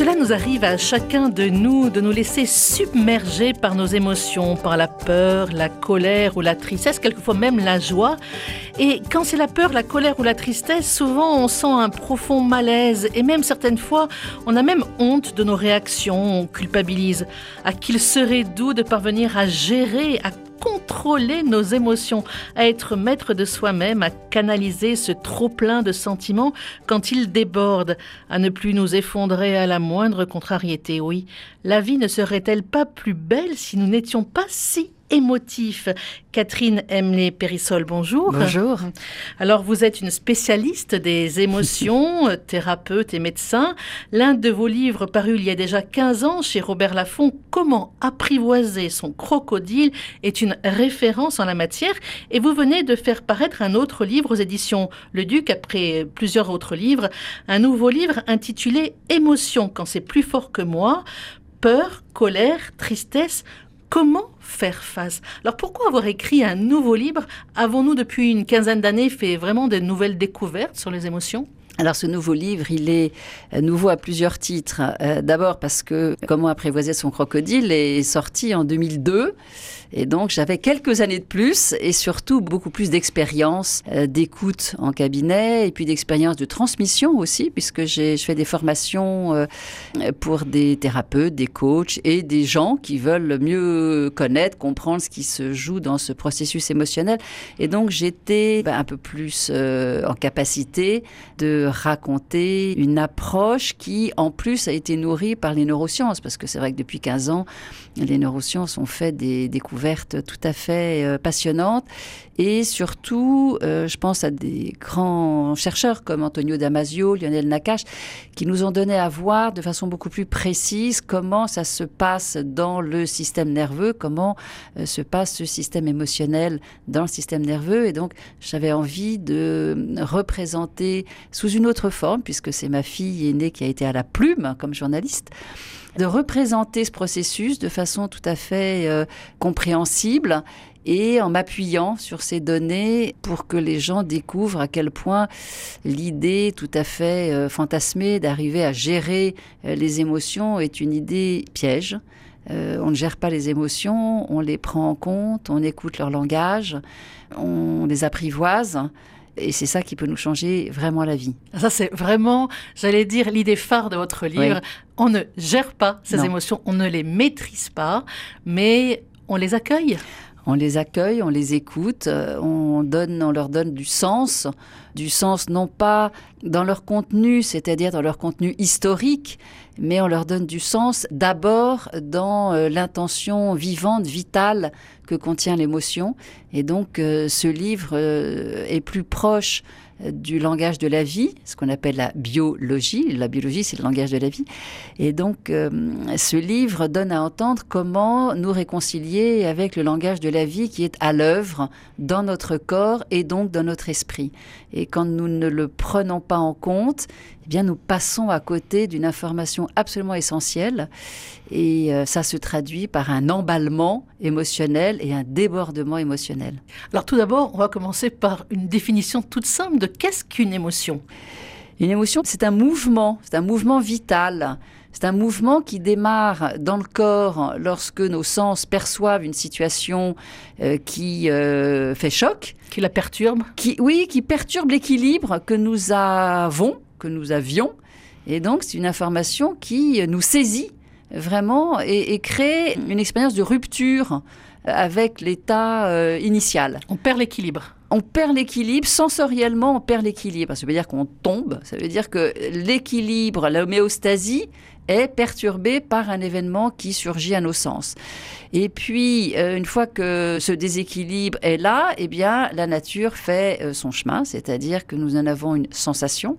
Cela nous arrive à chacun de nous de nous laisser submerger par nos émotions, par la peur, la colère ou la tristesse, quelquefois même la joie. Et quand c'est la peur, la colère ou la tristesse, souvent on sent un profond malaise et même certaines fois on a même honte de nos réactions, on culpabilise. À qu'il serait doux de parvenir à gérer, à contrôler nos émotions, à être maître de soi-même, à canaliser ce trop-plein de sentiments quand il déborde, à ne plus nous effondrer à la moindre contrariété. Oui, la vie ne serait-elle pas plus belle si nous n'étions pas si émotif. Catherine Emlé Périssol, bonjour. Bonjour. Alors, vous êtes une spécialiste des émotions, thérapeute et médecin. L'un de vos livres paru il y a déjà 15 ans chez Robert Laffont, Comment apprivoiser son crocodile, est une référence en la matière. Et vous venez de faire paraître un autre livre aux éditions Le Duc, après plusieurs autres livres, un nouveau livre intitulé Émotions quand c'est plus fort que moi. Peur, colère, tristesse, Comment faire face? Alors pourquoi avoir écrit un nouveau livre? Avons-nous depuis une quinzaine d'années fait vraiment de nouvelles découvertes sur les émotions? Alors ce nouveau livre, il est euh, nouveau à plusieurs titres. Euh, d'abord parce que Comment apprivoiser son crocodile est sorti en 2002 et donc j'avais quelques années de plus et surtout beaucoup plus d'expérience euh, d'écoute en cabinet et puis d'expérience de transmission aussi puisque je fais des formations pour des thérapeutes, des coachs et des gens qui veulent mieux connaître, comprendre ce qui se joue dans ce processus émotionnel. Et donc j'étais ben, un peu plus en capacité de raconter une approche qui, en plus, a été nourrie par les neurosciences, parce que c'est vrai que depuis 15 ans, les neurosciences ont fait des découvertes tout à fait euh, passionnantes. Et surtout, euh, je pense à des grands chercheurs comme Antonio Damasio, Lionel Nakache, qui nous ont donné à voir de façon beaucoup plus précise comment ça se passe dans le système nerveux, comment euh, se passe ce système émotionnel dans le système nerveux. Et donc, j'avais envie de représenter sous une autre forme, puisque c'est ma fille aînée qui a été à la plume comme journaliste, de représenter ce processus de façon tout à fait euh, compréhensible et en m'appuyant sur ces données pour que les gens découvrent à quel point l'idée tout à fait euh, fantasmée d'arriver à gérer euh, les émotions est une idée piège. on ne gère pas les émotions, on les prend en compte, on écoute leur langage, on les apprivoise. Et c'est ça qui peut nous changer vraiment la vie. Ça, c'est vraiment, j'allais dire, l'idée phare de votre livre. On ne gère pas ces émotions, on ne les maîtrise pas, mais on les accueille. On les accueille, on les écoute, euh, on, leur donne du sens, du sens non pas dans leur contenu, c'est-à-dire dans leur contenu historique, mais on leur donne du sens d'abord dans euh, l'intention vivante, vitale que contient l'émotion. Et donc euh, ce livre est plus proche du langage de la vie, ce qu'on appelle la biologie. La biologie, c'est le langage de la vie. Et donc, euh, ce livre donne à entendre comment nous réconcilier avec le langage de la vie qui est à l'œuvre dans notre corps et donc dans notre esprit. Et quand nous ne le prenons pas en compte, eh bien, nous passons à côté d'une information absolument essentielle. Et euh, ça se traduit par un emballement émotionnel et un débordement émotionnel. Alors tout d'abord, on va commencer par une définition toute simple de qu'est-ce qu'une émotion? Une émotion, c'est un mouvement, c'est un mouvement vital. C'est un mouvement qui démarre dans le corps lorsque nos sens perçoivent une situation euh, qui euh, fait choc. Qui la perturbe qui, Oui, qui perturbe l'équilibre que nous avons, que nous avions. Et donc, c'est une information qui nous saisit vraiment et, crée une expérience de rupture avec l'état euh, initial. On perd l'équilibre. On perd l'équilibre, sensoriellement on perd l'équilibre. Ça veut dire qu'on tombe, ça veut dire que l'équilibre, l'homéostasie est perturbée par un événement qui surgit à nos sens. Et puis, euh, une fois que ce déséquilibre est là, eh bien, la nature fait euh, son chemin, c'est-à-dire que nous en avons une sensation,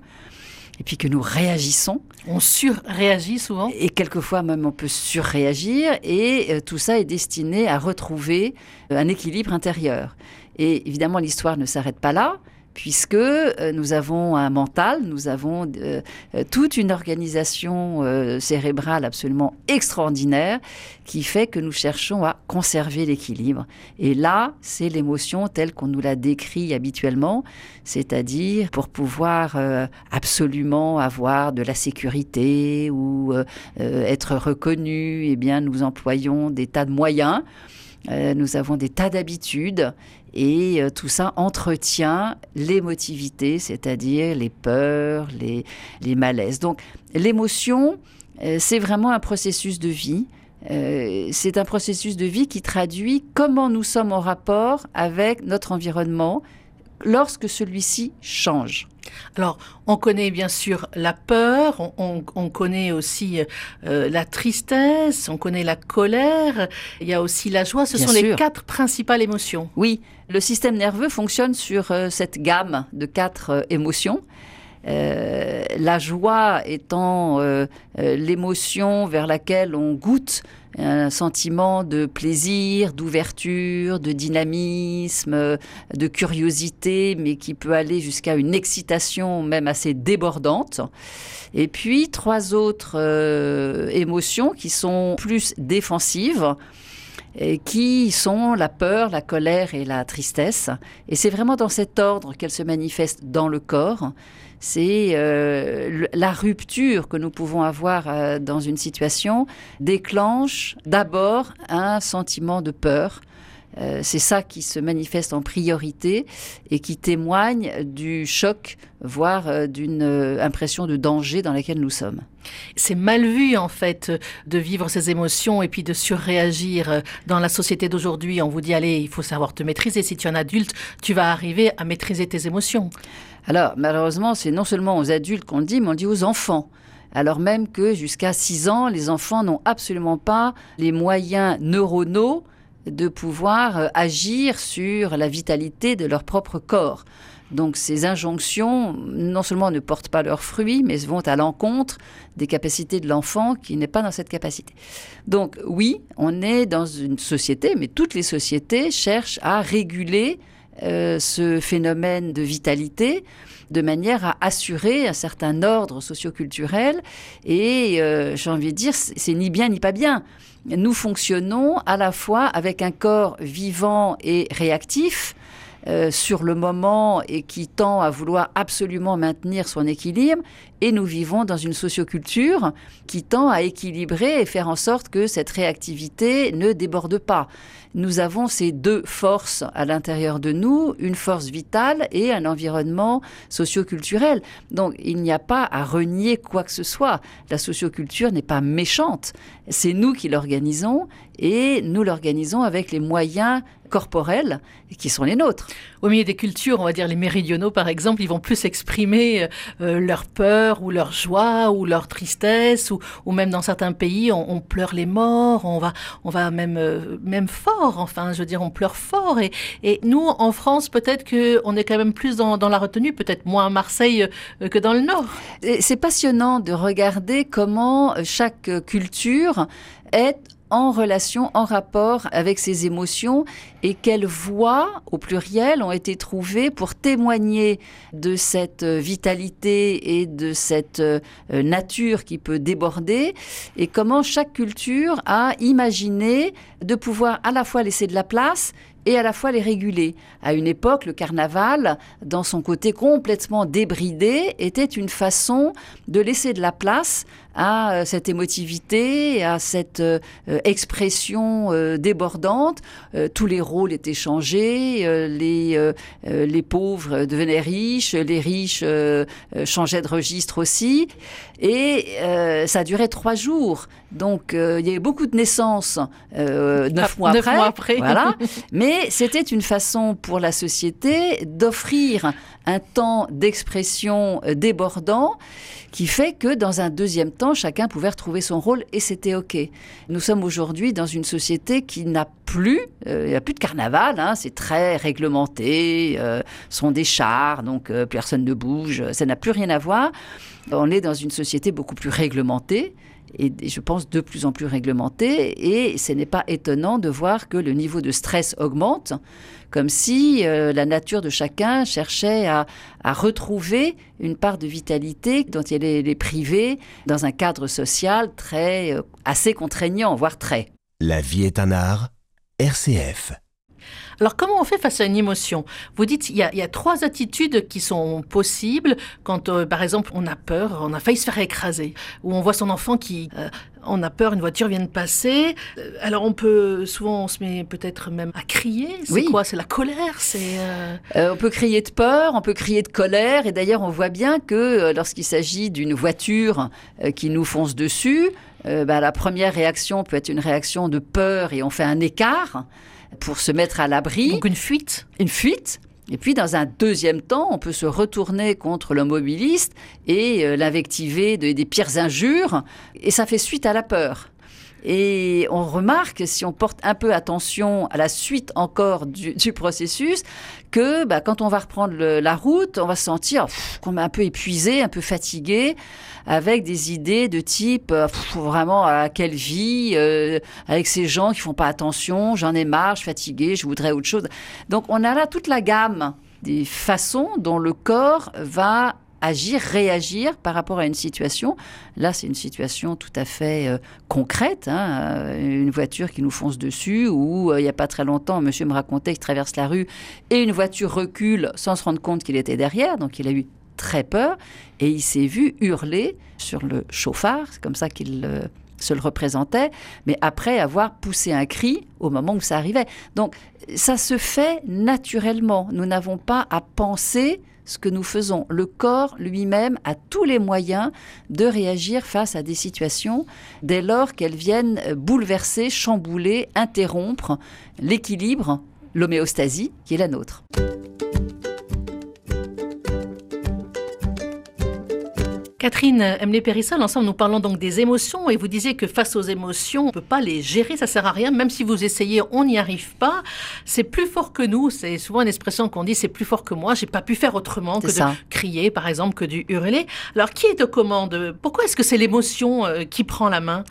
et puis que nous réagissons. On surréagit souvent. Et quelquefois même on peut surréagir et euh, tout ça est destiné à retrouver euh, un équilibre intérieur. Et évidemment l'histoire ne s'arrête pas là puisque euh, nous avons un mental, nous avons euh, euh, toute une organisation cérébrale absolument extraordinaire qui fait que nous cherchons à conserver l'équilibre. Et là, c'est l'émotion telle qu'on nous la décrit habituellement, c'est-à-dire pour pouvoir absolument avoir de la sécurité ou être reconnu, eh bien, nous employons des tas de moyens. Nous avons des tas d'habitudes et euh, tout ça entretient l'émotivité, c'est-à-dire les peurs, les, malaises. Donc l'émotion, euh, c'est vraiment un processus de vie. Euh, c'est un processus de vie qui traduit comment nous sommes en rapport avec notre environnement lorsque celui-ci change. Alors, on connaît bien sûr la peur, on, connaît aussi euh, la tristesse, on connaît la colère, il y a aussi la joie. Ce sont les quatre principales émotions. Oui, le système nerveux fonctionne sur euh, cette gamme de quatre euh, émotions. La joie étant l'émotion vers laquelle on goûte un sentiment de plaisir, d'ouverture, de dynamisme, de curiosité, mais qui peut aller jusqu'à une excitation même assez débordante. Et puis trois autres euh, émotions qui sont plus défensives qui sont la peur, la colère et la tristesse. Et c'est vraiment dans cet ordre qu'elles se manifestent dans le corps c'est euh, la rupture que nous pouvons avoir euh, dans une situation déclenche d'abord un sentiment de peur. Euh, c'est ça qui se manifeste en priorité et qui témoigne du choc, voire d'une impression de danger dans laquelle nous sommes. C'est mal vu en fait de vivre ces émotions et puis de surréagir dans la société d'aujourd'hui. On vous dit allez, il faut savoir te maîtriser. Si tu es un adulte, tu vas arriver à maîtriser tes émotions. Alors, malheureusement, c'est non seulement aux adultes qu'on le dit, mais on le dit aux enfants. Alors même que jusqu'à 6 ans, les enfants n'ont absolument pas les moyens neuronaux de pouvoir euh, agir sur la vitalité de leur propre corps. Donc ces injonctions, non seulement ne portent pas leurs fruits, mais vont à l'encontre des capacités de l'enfant qui n'est pas dans cette capacité. Donc oui, on est dans une société, mais toutes les sociétés cherchent à réguler euh, ce phénomène de vitalité de manière à assurer un certain ordre socioculturel. Et euh, j'ai envie de dire, c'est ni bien ni pas bien. Nous fonctionnons à la fois avec un corps vivant et réactif, euh, sur le moment et qui tend à vouloir absolument maintenir son équilibre. Et nous vivons dans une socioculture qui tend à équilibrer et faire en sorte que cette réactivité ne déborde pas. Nous avons ces deux forces à l'intérieur de nous, une force vitale et un environnement socioculturel. Donc il n'y a pas à renier quoi que ce soit. La socioculture n'est pas méchante. C'est nous qui l'organisons et nous l'organisons avec les moyens corporels qui sont les nôtres. Au milieu des cultures, on va dire les méridionaux par exemple, ils vont plus exprimer euh, leur peur ou leur joie ou leur tristesse ou, ou même dans certains pays, on, pleure les morts, on va, on va même, euh, même fort, enfin, je veux dire, on pleure fort. Et, et nous, en France, peut-être qu'on est quand même plus dans, dans la retenue, peut-être moins à Marseille euh, que dans le Nord. C'est passionnant de regarder comment chaque culture est en relation, en rapport avec ses émotions et quelles voix, au pluriel, ont été trouvées pour témoigner de cette vitalité et de cette euh, nature qui peut déborder et comment chaque culture a imaginé de pouvoir à la fois laisser de la place et à la fois les réguler. À une époque, le carnaval, dans son côté complètement débridé, était une façon de laisser de la place à euh, cette émotivité, à cette euh, expression euh, débordante. tous les rôles étaient changés, les, les pauvres devenaient riches, les riches changeaient de registre aussi. Et ça durait trois jours. Donc il y avait beaucoup de naissances neuf mois neuf Mois après. Voilà. Mais c'était une façon pour la société d'offrir un temps d'expression débordant qui fait que dans un deuxième temps, chacun pouvait retrouver son rôle et c'était OK. Nous sommes aujourd'hui dans une société qui n'a plus, euh, il n'y a plus de carnaval, hein, c'est très réglementé, euh, sont des chars, donc euh, personne ne bouge, ça n'a plus rien à voir. On est dans une société beaucoup plus réglementée et je pense de plus en plus réglementée. Et ce n'est pas étonnant de voir que le niveau de stress augmente, comme si euh, la nature de chacun cherchait à, retrouver une part de vitalité dont elle est, privée dans un cadre social très euh, assez contraignant, voire très. La vie est un art. RCF. Alors comment on fait face à une émotion? Vous dites il y, a, trois attitudes qui sont possibles quand, euh, par exemple, on a peur, on a failli se faire écraser, ou on voit son enfant qui, euh, on a peur, une voiture vient de passer. Euh, alors on peut, souvent on se met peut-être même à crier. C'est quoi? C'est la colère? C'est on peut crier de peur, on peut crier de colère, et d'ailleurs on voit bien que lorsqu'il s'agit d'une voiture qui nous fonce dessus, bah, la première réaction peut être une réaction de peur et on fait un écart pour se mettre à l'abri. Donc une fuite Une fuite. Et puis, dans un deuxième temps, on peut se retourner contre le mobiliste et euh, l'invectiver des pires injures. Et ça fait suite à la peur. Et on remarque, si on porte un peu attention à la suite encore du, processus, que bah, quand on va reprendre la route, on va se sentir qu'on est un peu épuisé, un peu fatigué, avec des idées de type euh, vraiment à quelle vie, euh, avec ces gens qui font pas attention, j'en ai marre, je suis fatigué, je voudrais autre chose. Donc on a là toute la gamme des façons dont le corps va agir, réagir par rapport à une situation. Là, c'est une situation tout à fait euh, concrète, hein, euh, une voiture qui nous fonce dessus, ou euh, il n'y a pas très longtemps, monsieur me racontait qu'il traverse la rue et une voiture recule sans se rendre compte qu'il était derrière, donc il a eu très peur et il s'est vu hurler sur le chauffard, c'est comme ça qu'il se le représentait, mais après avoir poussé un cri au moment où ça arrivait. Donc ça se fait naturellement. Nous n'avons pas à penser que nous faisons. Le corps lui-même a tous les moyens de réagir face à des situations dès lors qu'elles viennent bouleverser, chambouler, interrompre l'équilibre, l'homéostasie qui est la nôtre. Catherine Emlé-Périssol, ensemble, nous parlons donc des émotions et vous disiez que face aux émotions, on ne peut pas les gérer, ça sert à rien. Même si vous essayez, on n'y arrive pas. C'est plus fort que nous. C'est souvent une expression qu'on dit, c'est plus fort que moi. J'ai pas pu faire autrement que de crier, par exemple, que du hurler. Alors, qui est de commande Pourquoi est-ce que c'est l'émotion euh, qui prend la main?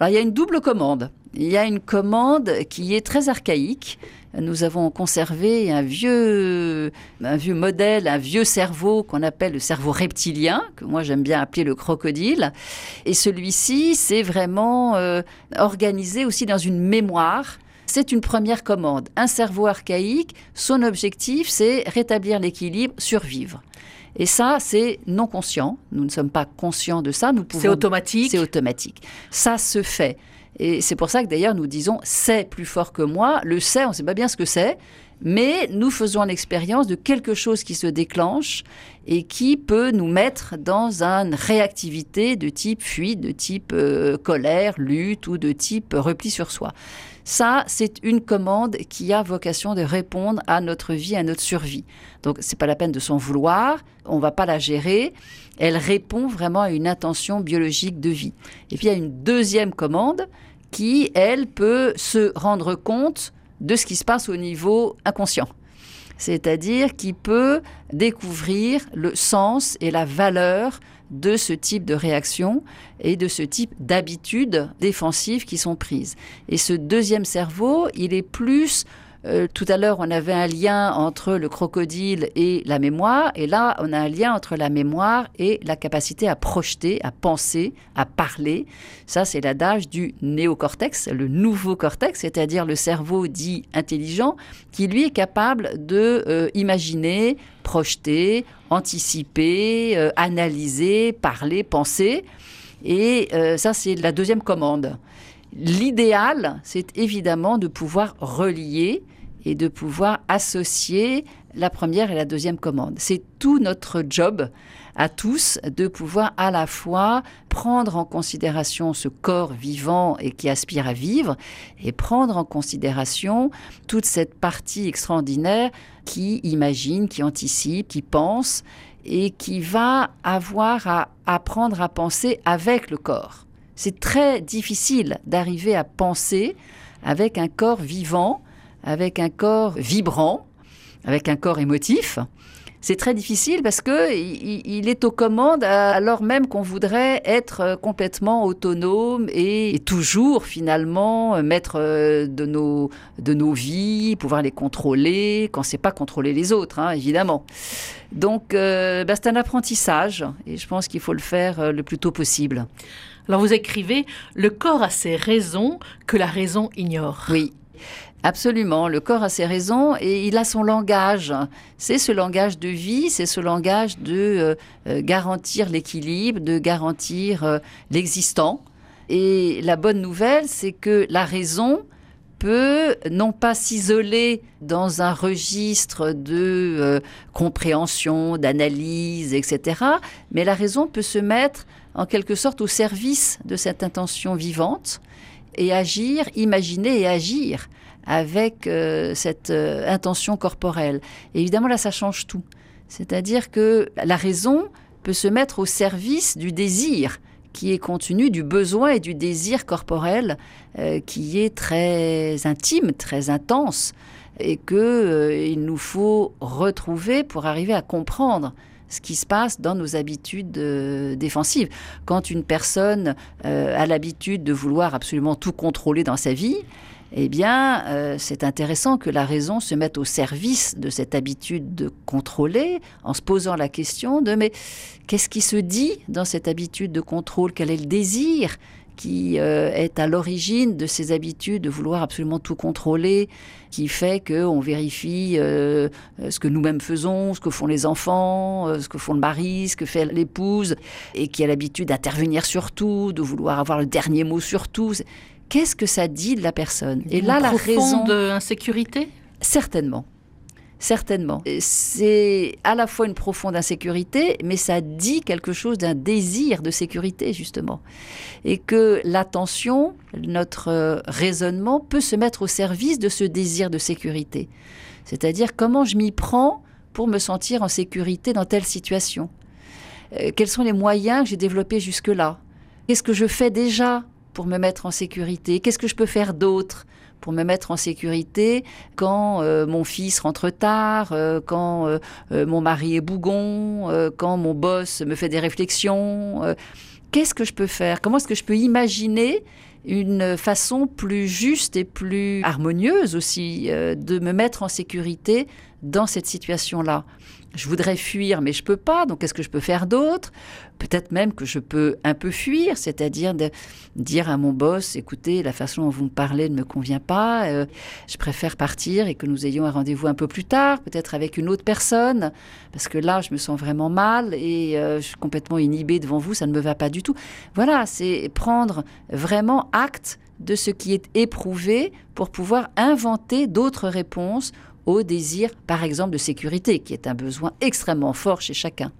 Alors, il y a une double commande. Il y a une commande qui est très archaïque nous avons conservé un vieux, un vieux modèle, un vieux cerveau qu'on appelle le cerveau reptilien, que moi j'aime bien appeler le crocodile. Et celui-ci, c'est vraiment euh, organisé aussi dans une mémoire. C'est une première commande. Un cerveau archaïque, son objectif, c'est rétablir l'équilibre, survivre. Et ça, c'est non conscient. Nous ne sommes pas conscients de ça. C'est automatique. C'est automatique. Ça se fait. Et c'est pour ça que d'ailleurs nous disons c'est plus fort que moi. Le c'est, on ne sait pas bien ce que c'est, mais nous faisons l'expérience de quelque chose qui se déclenche et qui peut nous mettre dans une réactivité de type fuite, de type euh, colère, lutte ou de type repli sur soi. Ça, c'est une commande qui a vocation de répondre à notre vie, à notre survie. Donc, c'est pas la peine de s'en vouloir, on va pas la gérer. Elle répond vraiment à une intention biologique de vie. Et puis, il y a une deuxième commande qui, elle, peut se rendre compte de ce qui se passe au niveau inconscient. C'est-à-dire qui peut découvrir le sens et la valeur de ce type de réaction et de ce type d'habitudes défensives qui sont prises. Et ce deuxième cerveau, il est plus euh, tout à l'heure, on avait un lien entre le crocodile et la mémoire, et là, on a un lien entre la mémoire et la capacité à projeter, à penser, à parler. Ça, c'est l'adage du néocortex, le nouveau cortex, c'est-à-dire le cerveau dit intelligent, qui lui est capable de euh, imaginer, projeter, anticiper, euh, analyser, parler, penser. Et ça, c'est la deuxième commande. L'idéal, c'est évidemment de pouvoir relier et de pouvoir associer la première et la deuxième commande. C'est tout notre job à tous de pouvoir à la fois prendre en considération ce corps vivant et qui aspire à vivre et prendre en considération toute cette partie extraordinaire qui imagine, qui anticipe, qui pense et qui va avoir à apprendre à penser avec le corps. C'est très difficile d'arriver à penser avec un corps vivant avec un corps vibrant, avec un corps émotif. C'est très difficile parce que il, est aux commandes alors même qu'on voudrait être complètement autonome et, toujours finalement maître de nos, de nos vies, pouvoir les contrôler quand c'est pas contrôler les autres, hein, évidemment. Donc, euh, bah, c'est un apprentissage et je pense qu'il faut le faire euh, le plus tôt possible. Alors, vous écrivez Le corps a ses raisons que la raison ignore. Oui. Absolument, le corps a ses raisons et il a son langage. C'est ce langage de vie, c'est ce langage de euh, garantir l'équilibre, de garantir l'existant. Et la bonne nouvelle, c'est que la raison, peut non pas s'isoler dans un registre de euh, compréhension, d'analyse, etc., mais la raison peut se mettre en quelque sorte au service de cette intention vivante et agir, imaginer et agir avec euh, cette euh, intention corporelle. Évidemment, là, ça change tout. C'est-à-dire que la raison peut se mettre au service du désir qui est contenu du besoin et du désir corporel euh, qui est très intime, très intense, et que euh, il nous faut retrouver pour arriver à comprendre ce qui se passe dans nos habitudes défensives. Quand une personne a l'habitude de vouloir absolument tout contrôler dans sa vie, eh bien, euh, c'est intéressant que la raison se mette au service de cette habitude de contrôler en se posant la question de mais qu'est-ce qui se dit dans cette habitude de contrôle? Quel est le désir qui euh, est à l'origine de ces habitudes de vouloir absolument tout contrôler, qui fait qu'on vérifie euh, ce que nous-mêmes faisons, ce que font les enfants, ce que font le mari, ce que fait l'épouse, et qui a l'habitude d'intervenir sur tout, de vouloir avoir le dernier mot sur tout? Qu'est-ce que ça dit de la personne? Et là, la raison d'insécurité Certainement. Certainement. C'est à la fois une profonde insécurité, mais ça dit quelque chose d'un désir de sécurité, justement. Et que l'attention, notre euh, raisonnement peut se mettre au service de ce désir de sécurité. C'est-à-dire comment je m'y prends pour me sentir en sécurité dans telle situation? Euh, quels sont les moyens que j'ai développés jusque-là? Qu'est-ce que je fais déjà pour me mettre en sécurité? Qu'est-ce que je peux faire d'autre pour me mettre en sécurité quand euh, mon fils rentre tard, euh, quand euh, mon mari est bougon, quand mon boss me fait des réflexions. Qu'est-ce que je peux faire? Comment est-ce que je peux imaginer une façon plus juste et plus harmonieuse aussi de me mettre en sécurité dans cette situation-là je voudrais fuir, mais je peux pas. Donc, qu'est-ce que je peux faire d'autre? Peut-être même que je peux un peu fuir, c'est-à-dire dire à mon boss écoutez, la façon dont vous me parlez ne me convient pas. Euh, je préfère partir et que nous ayons un rendez-vous un peu plus tard, peut-être avec une autre personne, parce que là, je me sens vraiment mal et euh, je suis complètement inhibée devant vous. Ça ne me va pas du tout. Voilà, c'est prendre vraiment acte de ce qui est éprouvé pour pouvoir inventer d'autres réponses au désir, par exemple, de sécurité, qui est un besoin extrêmement fort chez chacun.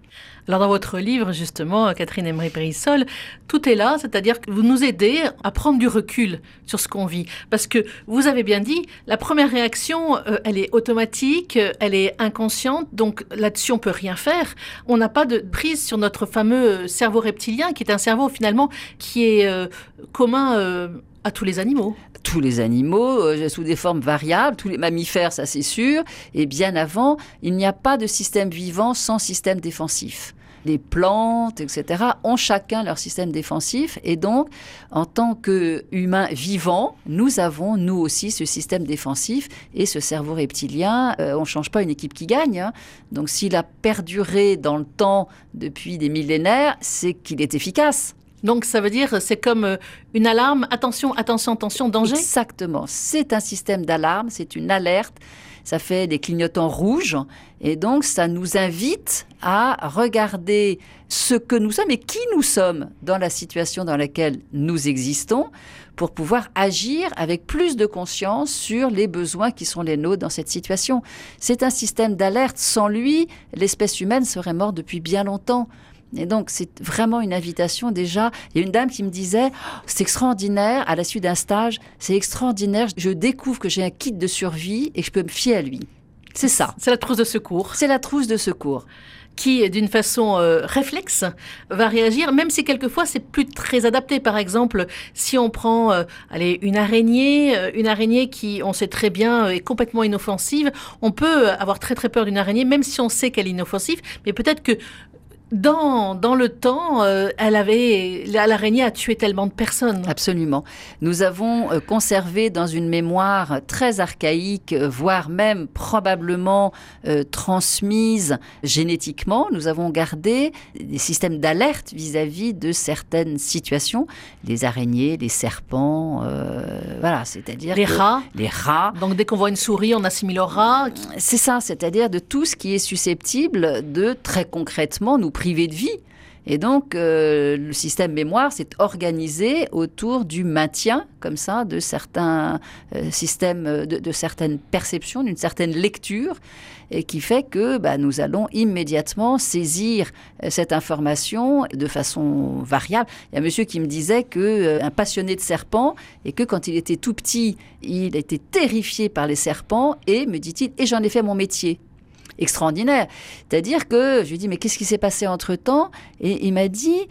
Alors dans votre livre, justement, Catherine Emery-Brissol, tout est là, c'est-à-dire que vous nous aidez à prendre du recul sur ce qu'on vit. Parce que vous avez bien dit, la première réaction, euh, elle est automatique, elle est inconsciente, donc là-dessus on peut rien faire. On n'a pas de prise sur notre fameux cerveau reptilien, qui est un cerveau finalement qui est euh, commun euh, à tous les animaux tous les animaux, euh, sous des formes variables, tous les mammifères, ça c'est sûr. Et bien avant, il n'y a pas de système vivant sans système défensif. Les plantes, etc., ont chacun leur système défensif. Et donc, en tant qu'humains vivants, nous avons, nous aussi, ce système défensif. Et ce cerveau reptilien, euh, on ne change pas une équipe qui gagne. Hein. Donc, s'il a perduré dans le temps depuis des millénaires, c'est qu'il est efficace. Donc ça veut dire c'est comme euh, une alarme, attention, attention, attention, danger. Exactement, c'est un système d'alarme, c'est une alerte, ça fait des clignotants rouges. Et donc ça nous invite à regarder ce que nous sommes et qui nous sommes dans la situation dans laquelle nous existons pour pouvoir agir avec plus de conscience sur les besoins qui sont les nôtres dans cette situation. C'est un système d'alerte, sans lui, l'espèce humaine serait morte depuis bien longtemps. Et donc, c'est vraiment une invitation déjà. Il y a une dame qui me disait, c'est extraordinaire, à la suite d'un stage, c'est extraordinaire, je découvre que j'ai un kit de survie et que je peux me fier à lui. C'est ça. C'est la trousse de secours. C'est la trousse de secours. qui, d'une façon euh, réflexe, va réagir, même si quelquefois c'est plus très adapté. Par exemple, si on prend euh, allez, une araignée, euh, une araignée qui, on sait très bien, est complètement inoffensive, on peut avoir très très peur d'une araignée, même si on sait qu'elle est inoffensive, mais peut-être que dans, dans le temps, euh, elle avait l'araignée a tué tellement de personnes. Absolument. Nous avons euh, conservé dans une mémoire très archaïque, euh, voire même probablement transmise génétiquement, nous avons gardé des systèmes d'alerte vis-à-vis de certaines situations, les araignées, les serpents, voilà, c'est-à-dire les rats. Les rats. Donc dès qu'on voit une souris, on assimile au rat. C'est ça, c'est-à-dire de tout ce qui est susceptible de très concrètement nous privé de vie. Et donc, euh, le système mémoire s'est organisé autour du maintien, comme ça, de certains euh, systèmes, euh, de, certaines perceptions, d'une certaine lecture, et qui fait que bah, nous allons immédiatement saisir cette information de façon variable. Il y a un monsieur qui me disait que un passionné de serpents, et que quand il était tout petit, il était terrifié par les serpents, et me dit-il, et j'en ai fait mon métier extraordinaire. C'est-à-dire que je lui ai dit, mais qu'est-ce qui s'est passé entre-temps? Et il m'a dit,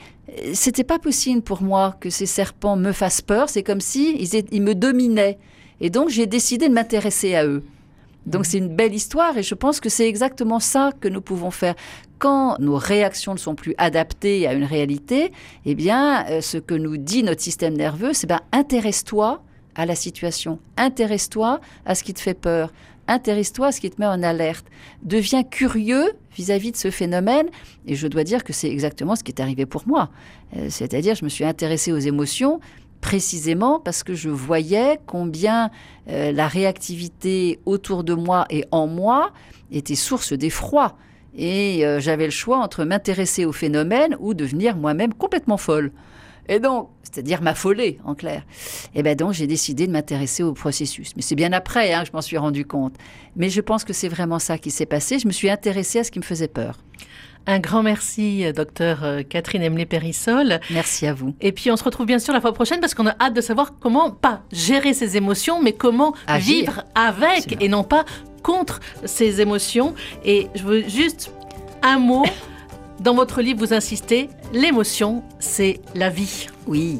c'était pas possible pour moi que ces serpents me fassent peur, c'est comme si ils, me dominaient. Et donc j'ai décidé de m'intéresser à eux. Donc c'est une belle histoire et je pense que c'est exactement ça que nous pouvons faire. Quand nos réactions ne sont plus adaptées à une réalité, eh bien, euh, ce que nous dit notre système nerveux, c'est ben intéresse-toi à la situation, intéresse-toi à ce qui te fait peur, intéresse-toi à ce qui te met en alerte. Deviens curieux vis-à-vis de ce phénomène. Et je dois dire que c'est exactement ce qui est arrivé pour moi. Euh, c'est-à-dire, je me suis intéressée aux émotions précisément parce que je voyais combien euh, la réactivité autour de moi et en moi était source d'effroi. Et euh, j'avais le choix entre m'intéresser au phénomène ou devenir moi-même complètement folle. Et donc, c'est-à-dire m'affoler, en clair. Et bien donc, j'ai décidé de m'intéresser au processus. Mais c'est bien après hein, que je m'en suis rendu compte. Mais je pense que c'est vraiment ça qui s'est passé. Je me suis intéressée à ce qui me faisait peur. Un grand merci, docteur euh, Catherine Emlé-Périssol. Merci à vous. Et puis, on se retrouve bien sûr la fois prochaine parce qu'on a hâte de savoir comment, pas gérer ses émotions, mais comment vivre avec et non pas contre ses émotions. Et je veux juste un mot. Dans votre livre, vous insistez, l'émotion, c'est la vie. Oui.